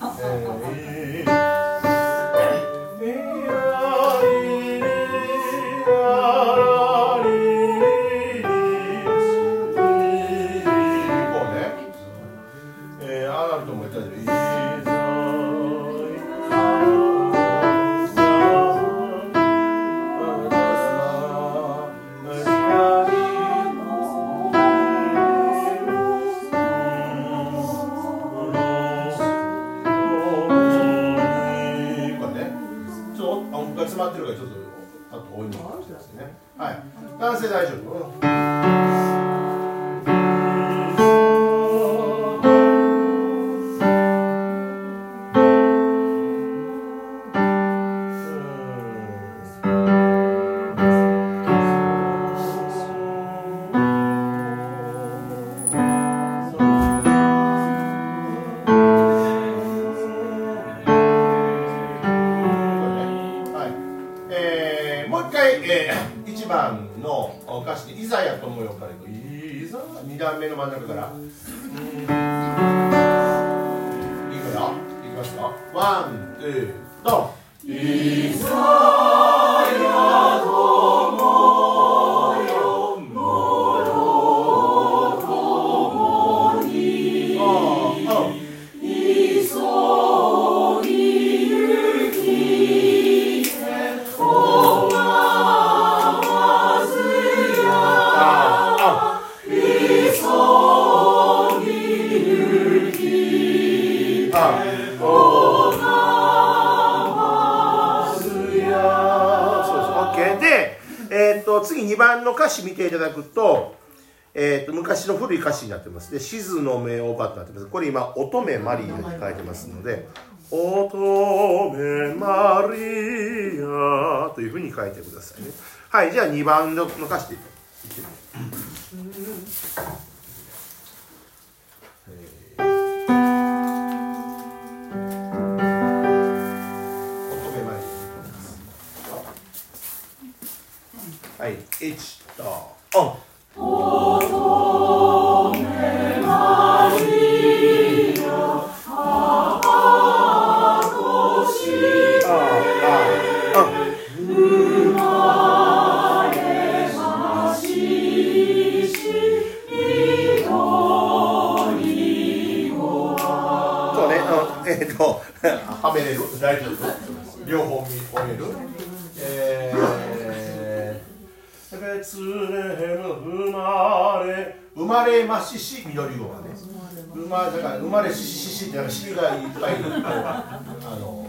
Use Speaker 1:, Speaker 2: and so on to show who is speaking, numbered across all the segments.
Speaker 1: えー大丈夫。2段目の真ん中から。うん。いくよ。いきますよ。ワンツーです OK で、えー、と次2番の歌詞見ていただくと,、えー、と昔の古い歌詞になってます。で「静の目をば」となってます。これ今「乙女マリア」に書いてますので「乙女マリア」というふうに書いてくださいね。はいじゃあ2番の歌詞でいってみよめれる、大丈夫、両方見終える。えー、ベツレヘム生まれ、生まれましし、緑語がね。生まれ、だから、生まれししししって、なんか、しがいっぱい、こう、あの。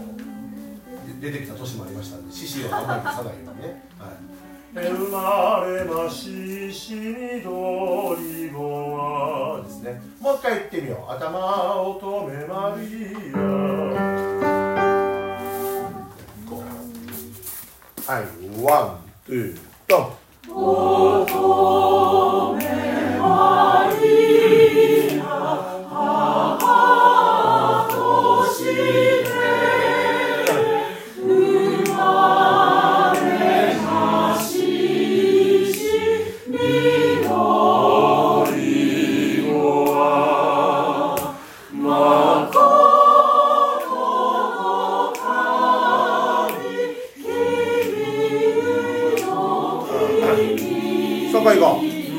Speaker 1: 出てきた年もありましたんで、ししをあまり消さないようにね。はい。生まれましし緑語はですねもう一回言ってみよう頭乙女マリアこうはいワ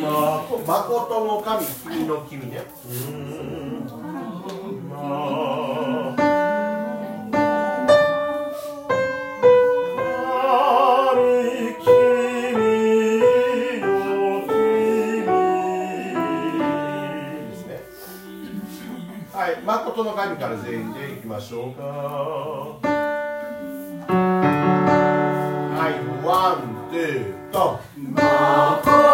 Speaker 1: 誠の神君の君ね。はい誠の神から全員でいきましょうか。はいワンツードン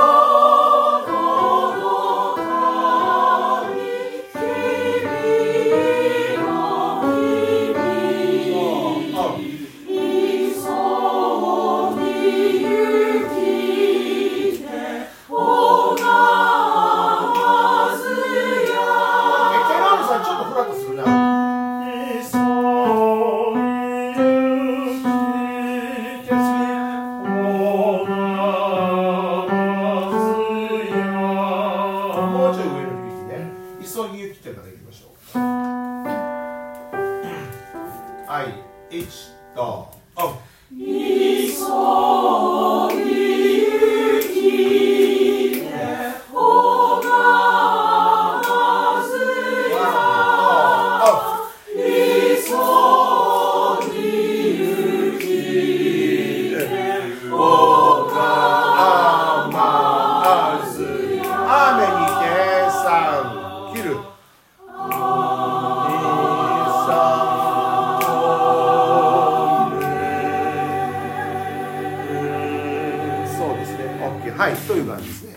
Speaker 1: という感じですね。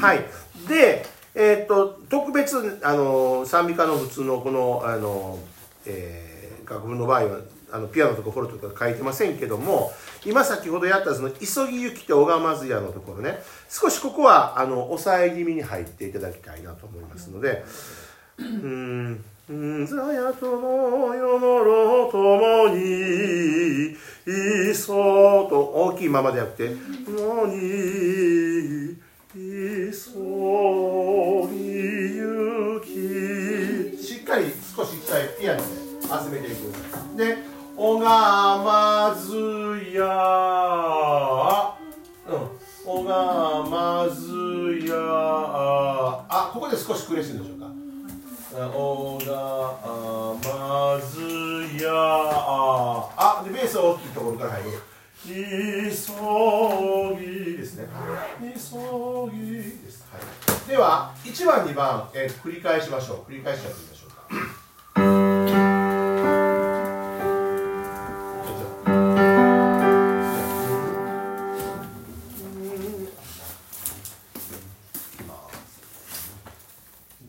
Speaker 1: はい。で、えー、っと、特別、あの、賛美歌の普通のこの、あの、えー、楽譜の場合は、あのピアノとかフォルトとか書いてませんけども今先ほどやったその「急ぎゆき」と「小川松屋」のところね少しここはあの抑え気味に入っていただきたいなと思いますのでうーん。ざやともよもろともにいそう」と大きいままでやって「もにいそうに行き」しっかり少し一回ピアノで集めていく。でおがまずやうん。おがまずやあここで少し苦しいん。でしょおがまずや。あでベースは大きいところから入る。急ぎですね。急ぎです、はい、では1番2番、えー、繰り返しましょう。繰り返しやってみましょうか。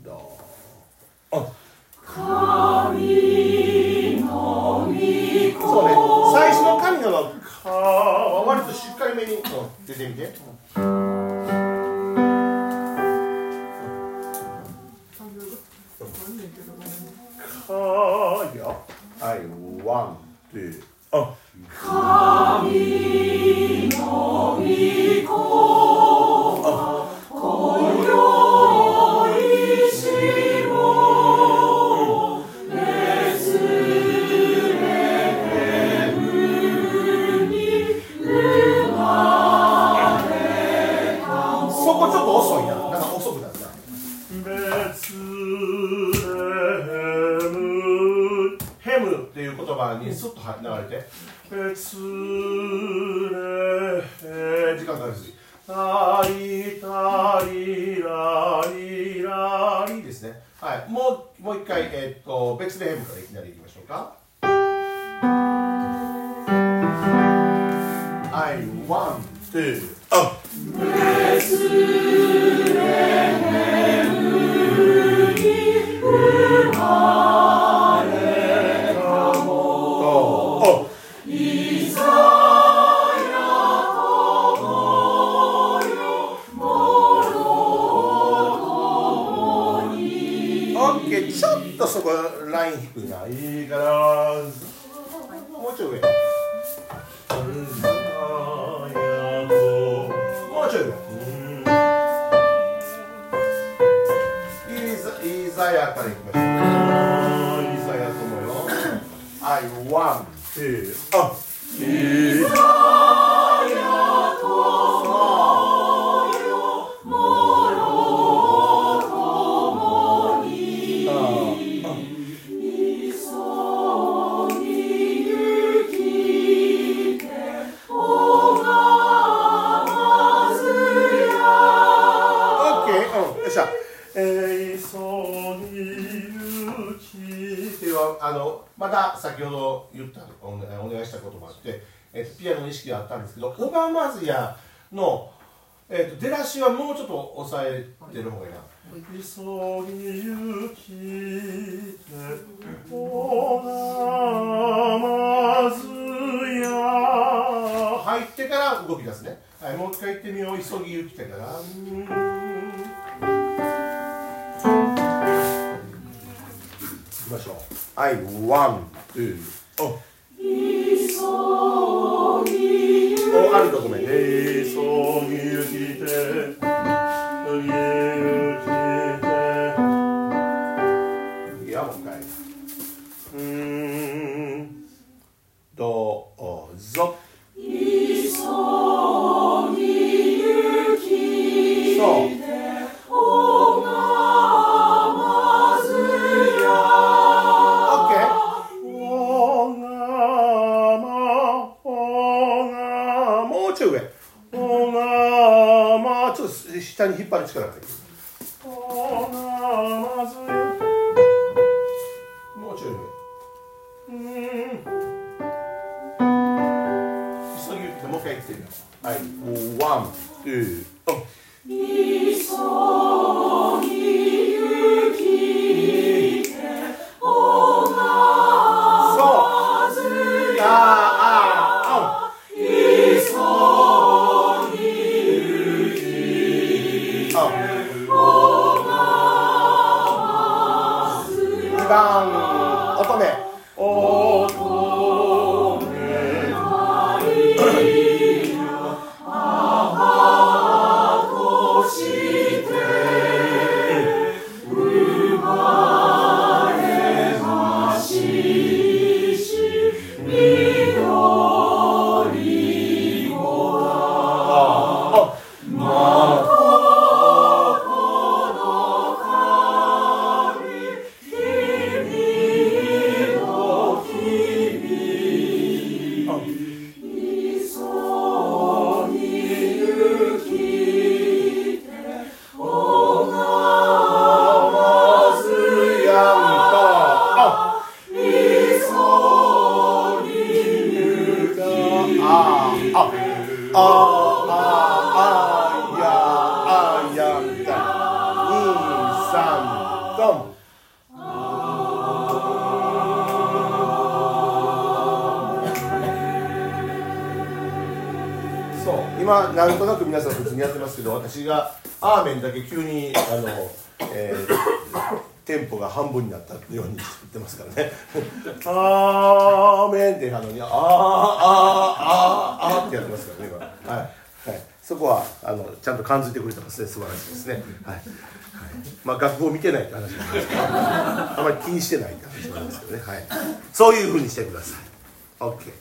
Speaker 1: dog. 神のそうね。最初の神のは割としっかりめに。出てみて、うん。別れ時間かかるしタリタリラリラリですね。はい。もうもう一回、えっ、ー、と別でヘからいきなりいきましょうか。はい。ワンツーオップ。別レヘザヤからいきましょうイザヤともよ I want あイザヤまた先ほど言ったお願いしたこともあって、えっと、ピアノの意識があったんですけどオバマズヤの、えっと、出だしはもうちょっと抑えてる方がいいな。急ぎ行きておがまずや入ってから動き出すね、はい、もう一回言ってみよう。急ぎ行きてからはいワンツーおおあるとこめ急ぎて。急ぎて。いやもう一回。うー下に引っ張る力が入る。もうちょい上。うーん。急ぎってもう一回言ってみよう。はい。ワン、ツー、お。そやってますけど私が「アーメン」だけ急にあの、えーテンポが半分になったように言ってますからね「アーメン」ってあのに「あーあーあーあー」ってやってますからね今。はい、はい、そこはあのちゃんと感じてくれてますね。素晴らしいですね。はい、はい、まあ楽譜を見てないって話なんですけどあまり気にしてないって話なんですけどね。はい。そういうふうにしてください。OK